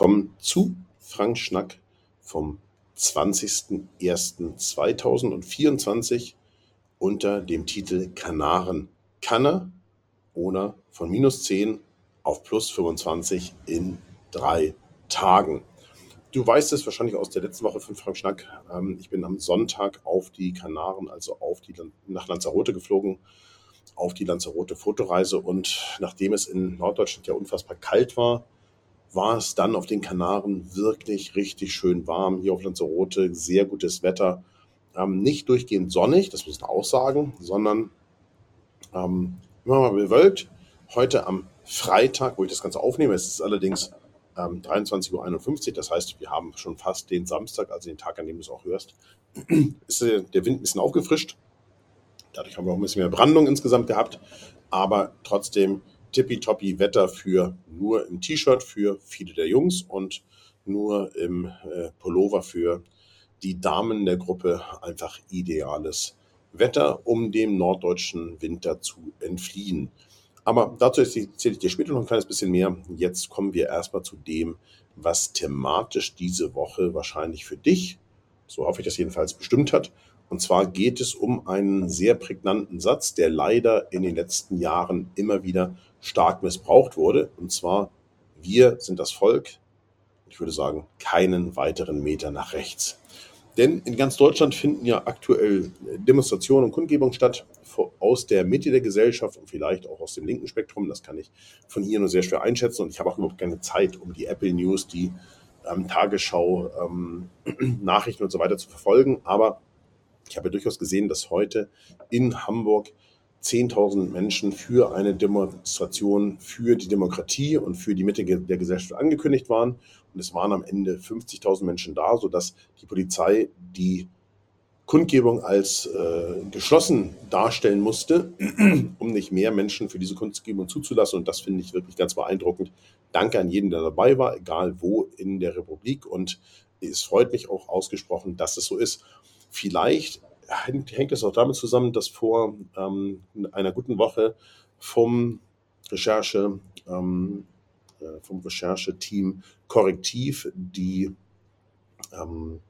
Willkommen zu Frank Schnack vom 20.01.2024 unter dem Titel Kanaren Kanne oder von minus 10 auf plus 25 in drei Tagen. Du weißt es wahrscheinlich aus der letzten Woche von Frank Schnack. Ähm, ich bin am Sonntag auf die Kanaren, also auf die, nach Lanzarote geflogen, auf die Lanzarote Fotoreise und nachdem es in Norddeutschland ja unfassbar kalt war, war es dann auf den Kanaren wirklich richtig schön warm. Hier auf Lanzarote sehr gutes Wetter. Ähm, nicht durchgehend sonnig, das muss man auch sagen, sondern ähm, immer mal bewölkt. Heute am Freitag, wo ich das Ganze aufnehme, es ist allerdings ähm, 23.51 Uhr, das heißt, wir haben schon fast den Samstag, also den Tag, an dem du es auch hörst, ist äh, der Wind ein bisschen aufgefrischt. Dadurch haben wir auch ein bisschen mehr Brandung insgesamt gehabt, aber trotzdem tippitoppi Wetter für nur im T-Shirt für viele der Jungs und nur im äh, Pullover für die Damen der Gruppe. Einfach ideales Wetter, um dem norddeutschen Winter zu entfliehen. Aber dazu erzähle ich dir später noch ein kleines bisschen mehr. Jetzt kommen wir erstmal zu dem, was thematisch diese Woche wahrscheinlich für dich, so hoffe ich das jedenfalls, bestimmt hat. Und zwar geht es um einen sehr prägnanten Satz, der leider in den letzten Jahren immer wieder stark missbraucht wurde. Und zwar, wir sind das Volk, ich würde sagen, keinen weiteren Meter nach rechts. Denn in ganz Deutschland finden ja aktuell Demonstrationen und Kundgebungen statt aus der Mitte der Gesellschaft und vielleicht auch aus dem linken Spektrum. Das kann ich von hier nur sehr schwer einschätzen und ich habe auch überhaupt keine Zeit, um die Apple News, die ähm, Tagesschau, ähm, Nachrichten und so weiter zu verfolgen. Aber ich habe durchaus gesehen, dass heute in Hamburg 10.000 Menschen für eine Demonstration für die Demokratie und für die Mitte der Gesellschaft angekündigt waren. Und es waren am Ende 50.000 Menschen da, sodass die Polizei die Kundgebung als äh, geschlossen darstellen musste, um nicht mehr Menschen für diese Kundgebung zuzulassen. Und das finde ich wirklich ganz beeindruckend. Danke an jeden, der dabei war, egal wo in der Republik. Und es freut mich auch ausgesprochen, dass es so ist. Vielleicht hängt es auch damit zusammen, dass vor ähm, einer guten Woche vom Recherche, ähm, äh, vom Rechercheteam Korrektiv die ähm,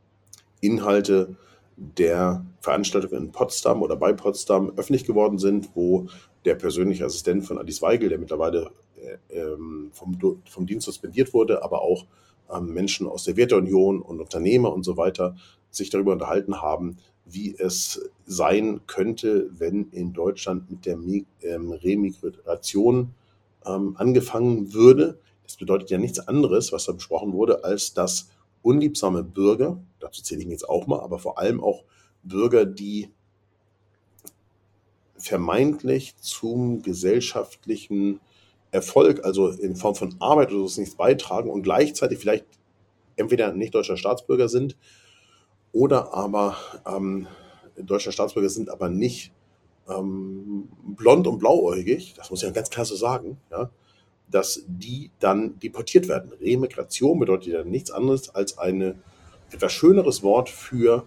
Inhalte der Veranstaltung in Potsdam oder bei Potsdam öffentlich geworden sind, wo der persönliche Assistent von Alice Weigel, der mittlerweile äh, ähm, vom, vom Dienst suspendiert wurde, aber auch ähm, Menschen aus der Werteunion und Unternehmer und so weiter sich darüber unterhalten haben, wie es sein könnte, wenn in Deutschland mit der ähm, Remigration ähm, angefangen würde. Das bedeutet ja nichts anderes, was da besprochen wurde, als dass unliebsame Bürger, dazu zähle ich jetzt auch mal, aber vor allem auch Bürger, die vermeintlich zum gesellschaftlichen Erfolg, also in Form von Arbeit oder so nichts beitragen und gleichzeitig vielleicht entweder nicht deutscher Staatsbürger sind oder aber ähm, deutscher Staatsbürger sind, aber nicht ähm, blond und blauäugig, das muss ich ja ganz klar so sagen, ja, dass die dann deportiert werden. Remigration bedeutet ja nichts anderes als ein etwas schöneres Wort für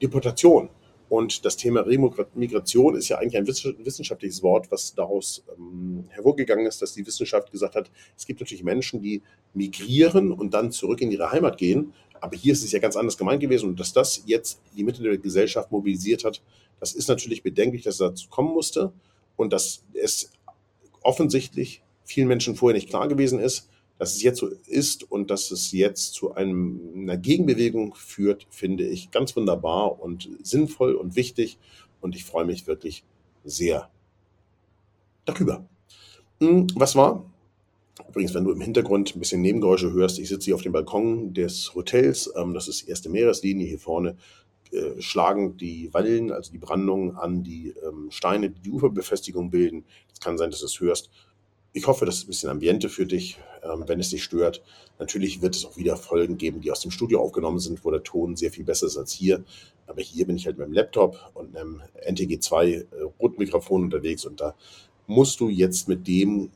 Deportation. Und das Thema Remigration ist ja eigentlich ein wissenschaftliches Wort, was daraus ähm, hervorgegangen ist, dass die Wissenschaft gesagt hat, es gibt natürlich Menschen, die migrieren und dann zurück in ihre Heimat gehen. Aber hier ist es ja ganz anders gemeint gewesen. Und dass das jetzt die Mitte der Gesellschaft mobilisiert hat, das ist natürlich bedenklich, dass es dazu kommen musste. Und dass es offensichtlich vielen Menschen vorher nicht klar gewesen ist, dass es jetzt so ist und dass es jetzt zu einem, einer Gegenbewegung führt, finde ich ganz wunderbar und sinnvoll und wichtig. Und ich freue mich wirklich sehr darüber. Hm, was war? Übrigens, wenn du im Hintergrund ein bisschen Nebengeräusche hörst, ich sitze hier auf dem Balkon des Hotels. Ähm, das ist erste Meereslinie. Hier vorne äh, schlagen die Wallen, also die Brandungen an die ähm, Steine, die die Uferbefestigung bilden. Es kann sein, dass du es hörst. Ich hoffe, das ist ein bisschen Ambiente für dich, ähm, wenn es dich stört. Natürlich wird es auch wieder Folgen geben, die aus dem Studio aufgenommen sind, wo der Ton sehr viel besser ist als hier. Aber hier bin ich halt mit dem Laptop und einem NTG2 äh, Rotmikrofon unterwegs und da musst du jetzt mit dem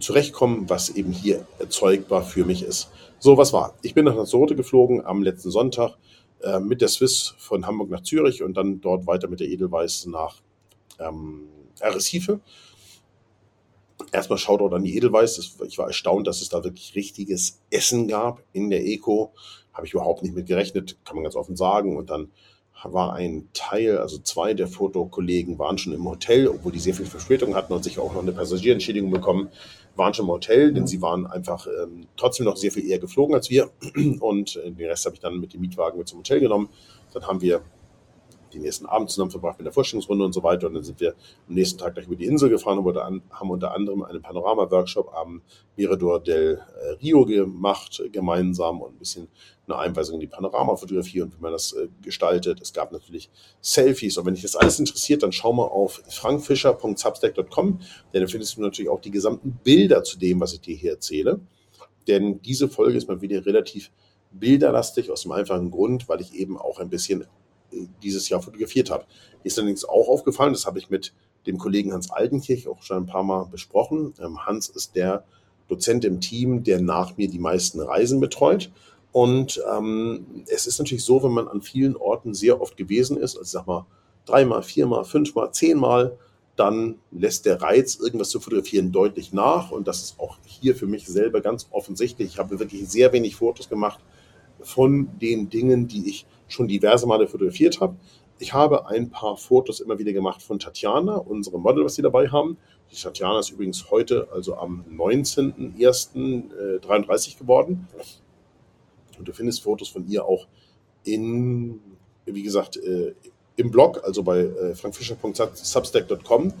zurechtkommen, was eben hier erzeugbar für mich ist. So, was war? Ich bin nach Lanzarote geflogen am letzten Sonntag äh, mit der Swiss von Hamburg nach Zürich und dann dort weiter mit der Edelweiss nach ähm, Arrecife Erstmal Shoutout an die Edelweiß. Ich war erstaunt, dass es da wirklich richtiges Essen gab in der Eco. Habe ich überhaupt nicht mit gerechnet, kann man ganz offen sagen. Und dann war ein Teil, also zwei der Fotokollegen waren schon im Hotel, obwohl die sehr viel Verspätung hatten und sich auch noch eine Passagierentschädigung bekommen, waren schon im Hotel, denn sie waren einfach ähm, trotzdem noch sehr viel eher geflogen als wir. Und äh, den Rest habe ich dann mit dem Mietwagen mit zum Hotel genommen. Dann haben wir den nächsten Abend zusammen verbracht mit der Vorstellungsrunde und so weiter. Und dann sind wir am nächsten Tag gleich über die Insel gefahren und haben unter anderem einen Panorama-Workshop am Mirador del äh, Rio gemacht, gemeinsam und ein bisschen eine Einweisung in die Panoramafotografie und wie man das äh, gestaltet. Es gab natürlich Selfies. Und wenn dich das alles interessiert, dann schau mal auf frankfischer.substack.com, denn da findest du natürlich auch die gesamten Bilder zu dem, was ich dir hier erzähle. Denn diese Folge ist mal wieder relativ bilderlastig aus dem einfachen Grund, weil ich eben auch ein bisschen dieses Jahr fotografiert habe. Ist allerdings auch aufgefallen, das habe ich mit dem Kollegen Hans Altenkirch auch schon ein paar Mal besprochen. Ähm, Hans ist der Dozent im Team, der nach mir die meisten Reisen betreut. Und ähm, es ist natürlich so, wenn man an vielen Orten sehr oft gewesen ist, also sag mal dreimal, viermal, fünfmal, zehnmal, dann lässt der Reiz, irgendwas zu fotografieren, deutlich nach. Und das ist auch hier für mich selber ganz offensichtlich. Ich habe wirklich sehr wenig Fotos gemacht von den Dingen, die ich schon diverse Male fotografiert habe. Ich habe ein paar Fotos immer wieder gemacht von Tatjana, unserem Model, was sie dabei haben. Die Tatjana ist übrigens heute, also am 19.01.33 äh, geworden. Und du findest Fotos von ihr auch in, wie gesagt, äh, im Blog, also bei äh, frankfischer.substack.com.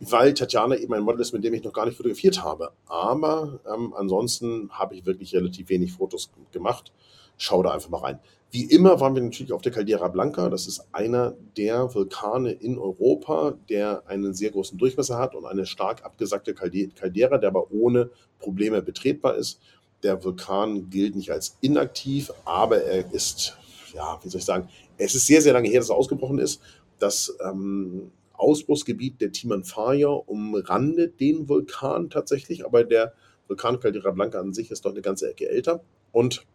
weil Tatjana eben ein Model ist, mit dem ich noch gar nicht fotografiert habe. Aber ähm, ansonsten habe ich wirklich relativ wenig Fotos gemacht. Schau da einfach mal rein. Wie immer waren wir natürlich auf der Caldera Blanca. Das ist einer der Vulkane in Europa, der einen sehr großen Durchmesser hat und eine stark abgesackte Caldera, der aber ohne Probleme betretbar ist. Der Vulkan gilt nicht als inaktiv, aber er ist, ja, wie soll ich sagen, es ist sehr, sehr lange her, dass er ausgebrochen ist. Das ähm, Ausbruchsgebiet der Timanfaya umrandet den Vulkan tatsächlich, aber der Vulkan Caldera Blanca an sich ist doch eine ganze Ecke älter. Und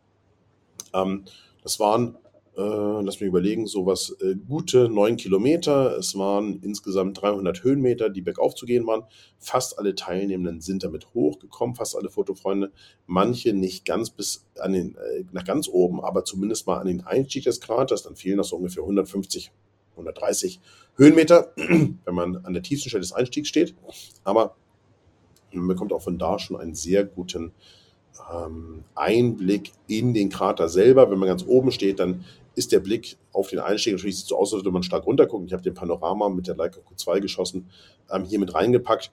ähm, das waren, äh, lass mich überlegen, sowas äh, gute neun Kilometer. Es waren insgesamt 300 Höhenmeter, die bergauf zu gehen waren. Fast alle Teilnehmenden sind damit hochgekommen, fast alle Fotofreunde. Manche nicht ganz bis an den, äh, nach ganz oben, aber zumindest mal an den Einstieg des Kraters. Dann fehlen noch so ungefähr 150 130 Höhenmeter, wenn man an der tiefsten Stelle des Einstiegs steht. Aber man bekommt auch von da schon einen sehr guten ähm, Einblick in den Krater selber. Wenn man ganz oben steht, dann ist der Blick auf den Einstieg natürlich sieht so aus, als würde man stark runtergucken. Ich habe den Panorama mit der Leica Q2 geschossen, ähm, hier mit reingepackt.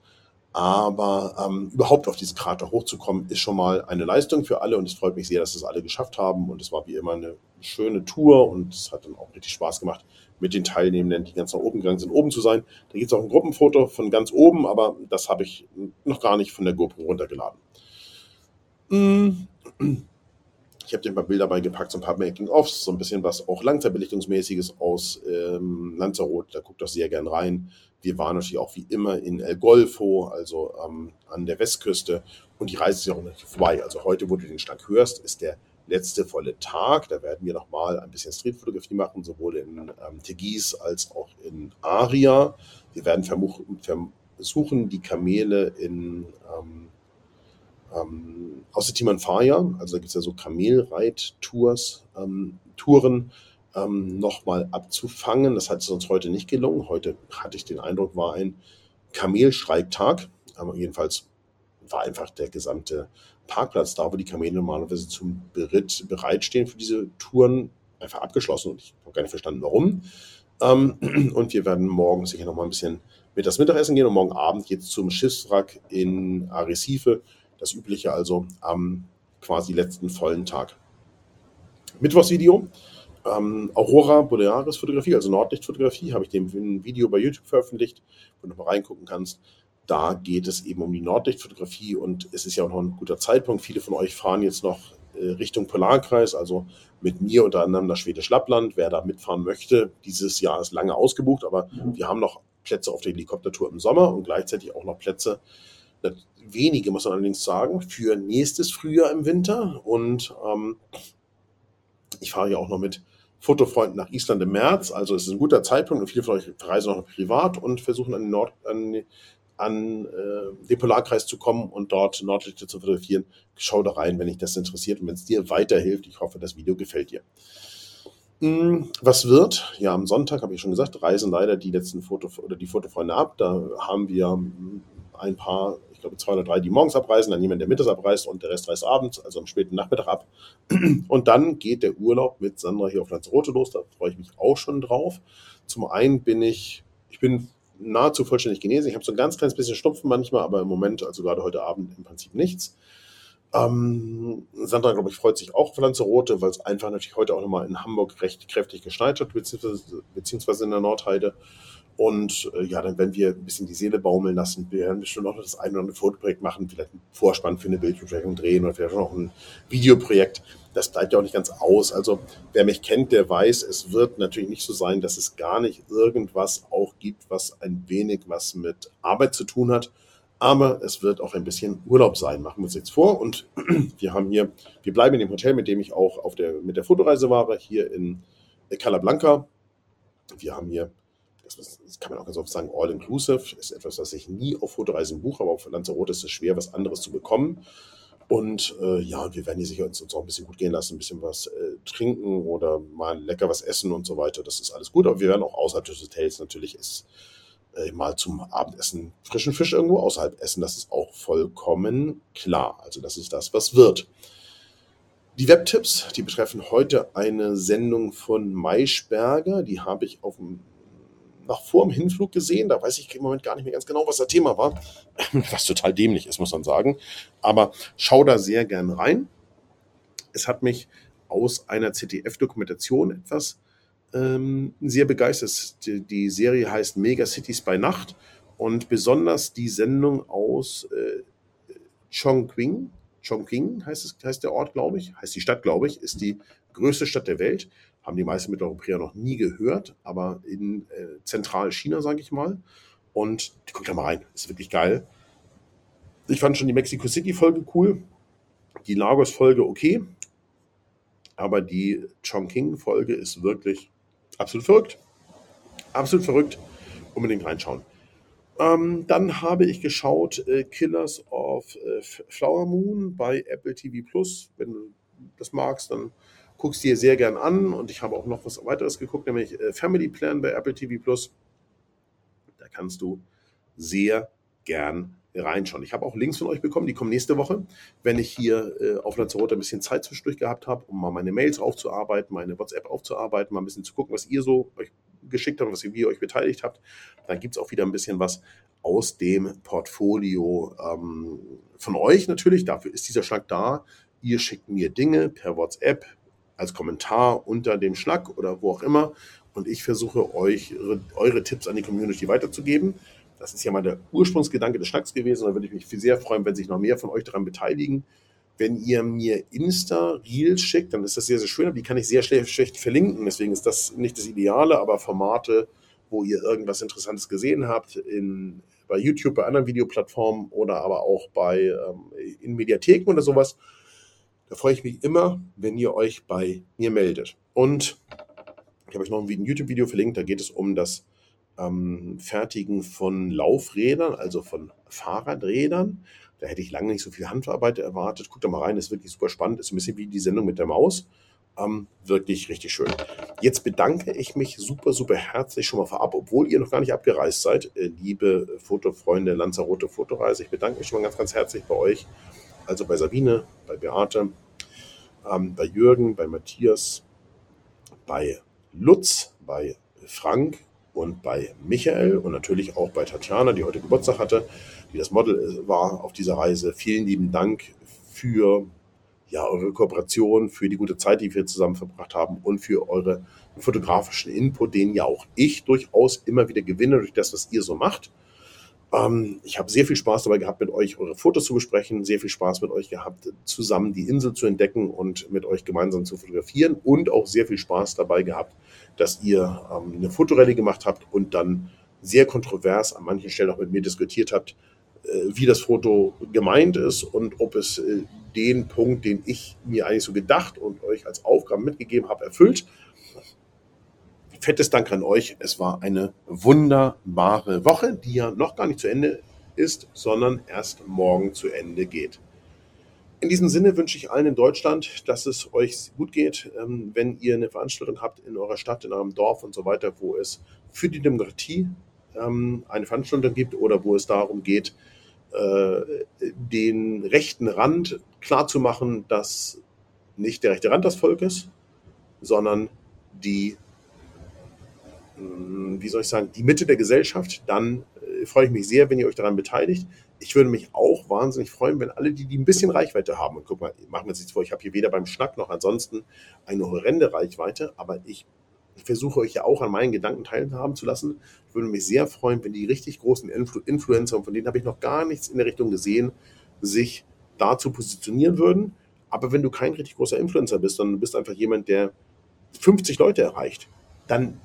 Aber ähm, überhaupt auf diesen Krater hochzukommen, ist schon mal eine Leistung für alle und es freut mich sehr, dass es alle geschafft haben. Und es war wie immer eine schöne Tour und es hat dann auch richtig Spaß gemacht, mit den Teilnehmenden, die ganz nach oben gegangen sind, oben zu sein. Da gibt es auch ein Gruppenfoto von ganz oben, aber das habe ich noch gar nicht von der GoPro runtergeladen. Mm. Ich habe dir ein paar Bilder beigepackt, so ein paar Making-ofs, so ein bisschen was auch Langzeitbelichtungsmäßiges aus ähm, Lanzarote. Da guckt doch sehr gern rein. Wir waren natürlich auch wie immer in El Golfo, also ähm, an der Westküste. Und die Reise ist ja auch nicht vorbei. Also heute, wo du den Schlag hörst, ist der letzte volle Tag. Da werden wir nochmal ein bisschen Streetfotografie machen, sowohl in ähm, Tegis als auch in Aria. Wir werden versuchen, die Kamele in ähm, ähm, außer Timanfaya, also da gibt es ja so Kamelreit-Tours, ähm, Touren, ähm, nochmal abzufangen. Das hat es uns heute nicht gelungen. Heute hatte ich den Eindruck, war ein Kamelstreiktag. Aber jedenfalls war einfach der gesamte Parkplatz da, wo die Kamele normalerweise zum Beritt bereitstehen für diese Touren, einfach abgeschlossen. Und ich habe gar nicht verstanden, warum. Ähm, und wir werden morgen sicher noch mal ein bisschen mit das Mittagessen gehen und morgen Abend geht es zum Schiffswrack in Arrecife. Das übliche also am quasi letzten vollen Tag. Mittwochsvideo. Ähm, Aurora Borealis Fotografie, also Nordlichtfotografie, habe ich dem Video bei YouTube veröffentlicht, wo du noch mal reingucken kannst. Da geht es eben um die Nordlichtfotografie und es ist ja auch noch ein guter Zeitpunkt. Viele von euch fahren jetzt noch äh, Richtung Polarkreis, also mit mir unter anderem das Schwedisch Lappland. Wer da mitfahren möchte, dieses Jahr ist lange ausgebucht, aber wir haben noch Plätze auf der Helikoptertour im Sommer und gleichzeitig auch noch Plätze, wenige muss man allerdings sagen, für nächstes Frühjahr im Winter. Und ähm, ich fahre ja auch noch mit Fotofreund nach Island im März. Also es ist ein guter Zeitpunkt und viele von euch reisen noch privat und versuchen an Nord, an, an äh, den Polarkreis zu kommen und dort Nordlichter zu fotografieren. Schau da rein, wenn dich das interessiert und wenn es dir weiterhilft. Ich hoffe, das Video gefällt dir. Hm, was wird? Ja, am Sonntag habe ich schon gesagt, reisen leider die letzten Foto oder die Fotofreunde ab. Da haben wir ein paar ich glaube zwei oder drei, die morgens abreisen, dann jemand, der mittags abreist und der Rest reist abends, also am späten Nachmittag ab. Und dann geht der Urlaub mit Sandra hier auf Lanzarote los, da freue ich mich auch schon drauf. Zum einen bin ich, ich bin nahezu vollständig genesen. Ich habe so ein ganz kleines bisschen Schnupfen manchmal, aber im Moment, also gerade heute Abend, im Prinzip nichts. Ähm, Sandra, glaube ich, freut sich auch auf Lanzarote, weil es einfach natürlich heute auch nochmal in Hamburg recht kräftig geschneit hat, beziehungsweise, beziehungsweise in der Nordheide. Und äh, ja, dann werden wir ein bisschen die Seele baumeln lassen. Wir werden bestimmt noch das ein oder andere Fotoprojekt machen, vielleicht einen Vorspann für eine Bildbesprechung drehen oder vielleicht noch ein Videoprojekt. Das bleibt ja auch nicht ganz aus. Also wer mich kennt, der weiß, es wird natürlich nicht so sein, dass es gar nicht irgendwas auch gibt, was ein wenig was mit Arbeit zu tun hat. Aber es wird auch ein bisschen Urlaub sein, machen wir uns jetzt vor. Und wir haben hier, wir bleiben in dem Hotel, mit dem ich auch auf der, mit der Fotoreise war, hier in Calablanca. Wir haben hier das kann man auch ganz oft sagen, all-inclusive ist etwas, was ich nie auf Fotoreisen buche, aber auf Lanzarote ist es schwer, was anderes zu bekommen. Und äh, ja, wir werden hier sicher uns, uns, auch ein bisschen gut gehen lassen, ein bisschen was äh, trinken oder mal lecker was essen und so weiter. Das ist alles gut, aber wir werden auch außerhalb des Hotels natürlich ist, äh, mal zum Abendessen frischen Fisch irgendwo außerhalb essen. Das ist auch vollkommen klar. Also das ist das, was wird. Die Webtipps, die betreffen heute eine Sendung von Maischberger. Die habe ich auf dem noch vor dem Hinflug gesehen. Da weiß ich im Moment gar nicht mehr ganz genau, was das Thema war. Was total dämlich ist, muss man sagen. Aber schau da sehr gern rein. Es hat mich aus einer ZDF-Dokumentation etwas ähm, sehr begeistert. Die, die, Serie heißt Mega Cities bei Nacht und besonders die Sendung aus äh, Chongqing, Chongqing heißt, es, heißt der Ort, glaube ich, heißt die Stadt, glaube ich, ist die größte Stadt der Welt haben die meisten Mitteleuropäer noch nie gehört, aber in äh, Zentralchina, sage ich mal. Und guckt da mal rein, ist wirklich geil. Ich fand schon die Mexico City-Folge cool, die Lagos-Folge okay, aber die Chongqing-Folge ist wirklich absolut verrückt. Absolut verrückt. Unbedingt reinschauen. Ähm, dann habe ich geschaut äh, Killers of äh, Flower Moon bei Apple TV Plus. Wenn du das magst, dann guckst dir sehr gern an und ich habe auch noch was weiteres geguckt, nämlich äh, Family Plan bei Apple TV Plus. Da kannst du sehr gern reinschauen. Ich habe auch Links von euch bekommen, die kommen nächste Woche, wenn ich hier äh, auf Lanzarote ein bisschen Zeit zwischendurch gehabt habe, um mal meine Mails aufzuarbeiten, meine WhatsApp aufzuarbeiten, mal ein bisschen zu gucken, was ihr so euch geschickt habt, was ihr, wie ihr euch beteiligt habt. Dann gibt es auch wieder ein bisschen was aus dem Portfolio ähm, von euch natürlich. Dafür ist dieser Schlag da. Ihr schickt mir Dinge per WhatsApp, als Kommentar unter dem Schnack oder wo auch immer. Und ich versuche euch eure Tipps an die Community weiterzugeben. Das ist ja mal der Ursprungsgedanke des Schnacks gewesen. Da würde ich mich sehr freuen, wenn sich noch mehr von euch daran beteiligen. Wenn ihr mir Insta-Reels schickt, dann ist das sehr, sehr schön, die kann ich sehr schlecht, schlecht verlinken. Deswegen ist das nicht das Ideale, aber Formate, wo ihr irgendwas Interessantes gesehen habt, in, bei YouTube, bei anderen Videoplattformen oder aber auch bei ähm, in Mediatheken oder sowas, da freue ich mich immer, wenn ihr euch bei mir meldet. Und ich habe euch noch ein YouTube-Video verlinkt, da geht es um das ähm, Fertigen von Laufrädern, also von Fahrradrädern. Da hätte ich lange nicht so viel Handarbeit erwartet. Guckt da mal rein, ist wirklich super spannend. Ist ein bisschen wie die Sendung mit der Maus. Ähm, wirklich richtig schön. Jetzt bedanke ich mich super, super herzlich schon mal vorab, obwohl ihr noch gar nicht abgereist seid, äh, liebe Fotofreunde Lanzarote Fotoreise. Ich bedanke mich schon mal ganz, ganz herzlich bei euch also bei Sabine, bei Beate, ähm, bei Jürgen, bei Matthias, bei Lutz, bei Frank und bei Michael und natürlich auch bei Tatjana, die heute Geburtstag hatte, die das Model äh, war auf dieser Reise. Vielen lieben Dank für ja, eure Kooperation, für die gute Zeit, die wir zusammen verbracht haben und für eure fotografischen Input, den ja auch ich durchaus immer wieder gewinne durch das, was ihr so macht. Ähm, ich habe sehr viel Spaß dabei gehabt, mit euch eure Fotos zu besprechen, sehr viel Spaß mit euch gehabt, zusammen die Insel zu entdecken und mit euch gemeinsam zu fotografieren und auch sehr viel Spaß dabei gehabt, dass ihr ähm, eine Fotorallye gemacht habt und dann sehr kontrovers an manchen Stellen auch mit mir diskutiert habt, äh, wie das Foto gemeint ist und ob es äh, den Punkt, den ich mir eigentlich so gedacht und euch als Aufgabe mitgegeben habe, erfüllt. Fettes Dank an euch. Es war eine wunderbare Woche, die ja noch gar nicht zu Ende ist, sondern erst morgen zu Ende geht. In diesem Sinne wünsche ich allen in Deutschland, dass es euch gut geht, ähm, wenn ihr eine Veranstaltung habt in eurer Stadt, in eurem Dorf und so weiter, wo es für die Demokratie ähm, eine Veranstaltung gibt oder wo es darum geht, äh, den rechten Rand klarzumachen, dass nicht der rechte Rand das Volk ist, sondern die, wie soll ich sagen, die Mitte der Gesellschaft, dann äh, freue ich mich sehr, wenn ihr euch daran beteiligt. Ich würde mich auch wahnsinnig freuen, wenn alle, die, die ein bisschen Reichweite haben, und guck mal, machen wir uns nichts vor, ich habe hier weder beim Schnack noch ansonsten eine horrende Reichweite, aber ich ich versuche euch ja auch an meinen Gedanken teilhaben zu lassen. Ich würde mich sehr freuen, wenn die richtig großen Influ Influencer, und von denen habe ich noch gar nichts in der Richtung gesehen, sich dazu positionieren würden. Aber wenn du kein richtig großer Influencer bist, sondern du bist einfach jemand, der 50 Leute erreicht, dann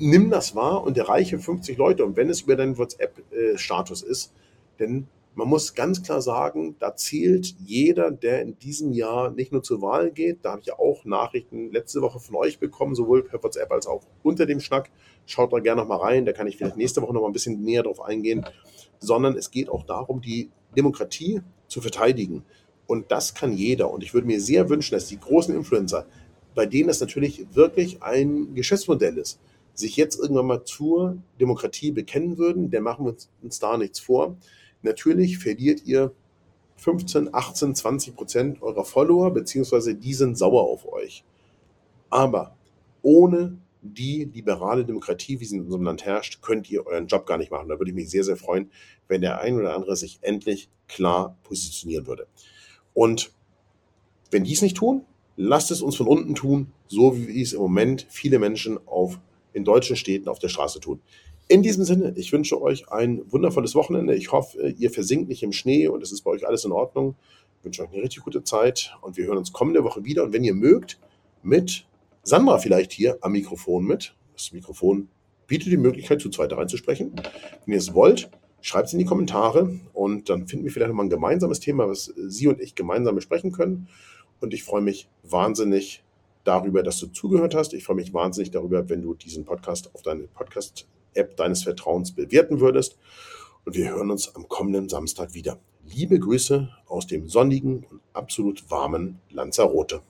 nimm das wahr und erreiche 50 Leute. Und wenn es über deinen WhatsApp-Status ist, dann man muss ganz klar sagen, da zählt jeder, der in diesem Jahr nicht nur zur Wahl geht. Da habe ich ja auch Nachrichten letzte Woche von euch bekommen, sowohl per WhatsApp als auch unter dem Schnack. Schaut da gerne noch mal rein, da kann ich vielleicht nächste Woche noch mal ein bisschen näher drauf eingehen. Sondern es geht auch darum, die Demokratie zu verteidigen. Und das kann jeder. Und ich würde mir sehr wünschen, dass die großen Influencer, bei denen es natürlich wirklich ein Geschäftsmodell ist, sich jetzt irgendwann mal zur Demokratie bekennen würden. Der machen wir uns da nichts vor Natürlich verliert ihr 15, 18, 20 Prozent eurer Follower, beziehungsweise die sind sauer auf euch. Aber ohne die liberale Demokratie, wie sie in unserem Land herrscht, könnt ihr euren Job gar nicht machen. Da würde ich mich sehr, sehr freuen, wenn der ein oder andere sich endlich klar positionieren würde. Und wenn die es nicht tun, lasst es uns von unten tun, so wie es im Moment viele Menschen auf, in deutschen Städten auf der Straße tun. In diesem Sinne, ich wünsche euch ein wundervolles Wochenende. Ich hoffe, ihr versinkt nicht im Schnee und es ist bei euch alles in Ordnung. Ich wünsche euch eine richtig gute Zeit und wir hören uns kommende Woche wieder. Und wenn ihr mögt, mit Sandra vielleicht hier am Mikrofon mit. Das Mikrofon bietet die Möglichkeit, zu zweit reinzusprechen. Wenn ihr es wollt, schreibt es in die Kommentare und dann finden wir vielleicht nochmal ein gemeinsames Thema, was Sie und ich gemeinsam besprechen können. Und ich freue mich wahnsinnig darüber, dass du zugehört hast. Ich freue mich wahnsinnig darüber, wenn du diesen Podcast auf deine Podcast App deines Vertrauens bewerten würdest. Und wir hören uns am kommenden Samstag wieder. Liebe Grüße aus dem sonnigen und absolut warmen Lanzarote.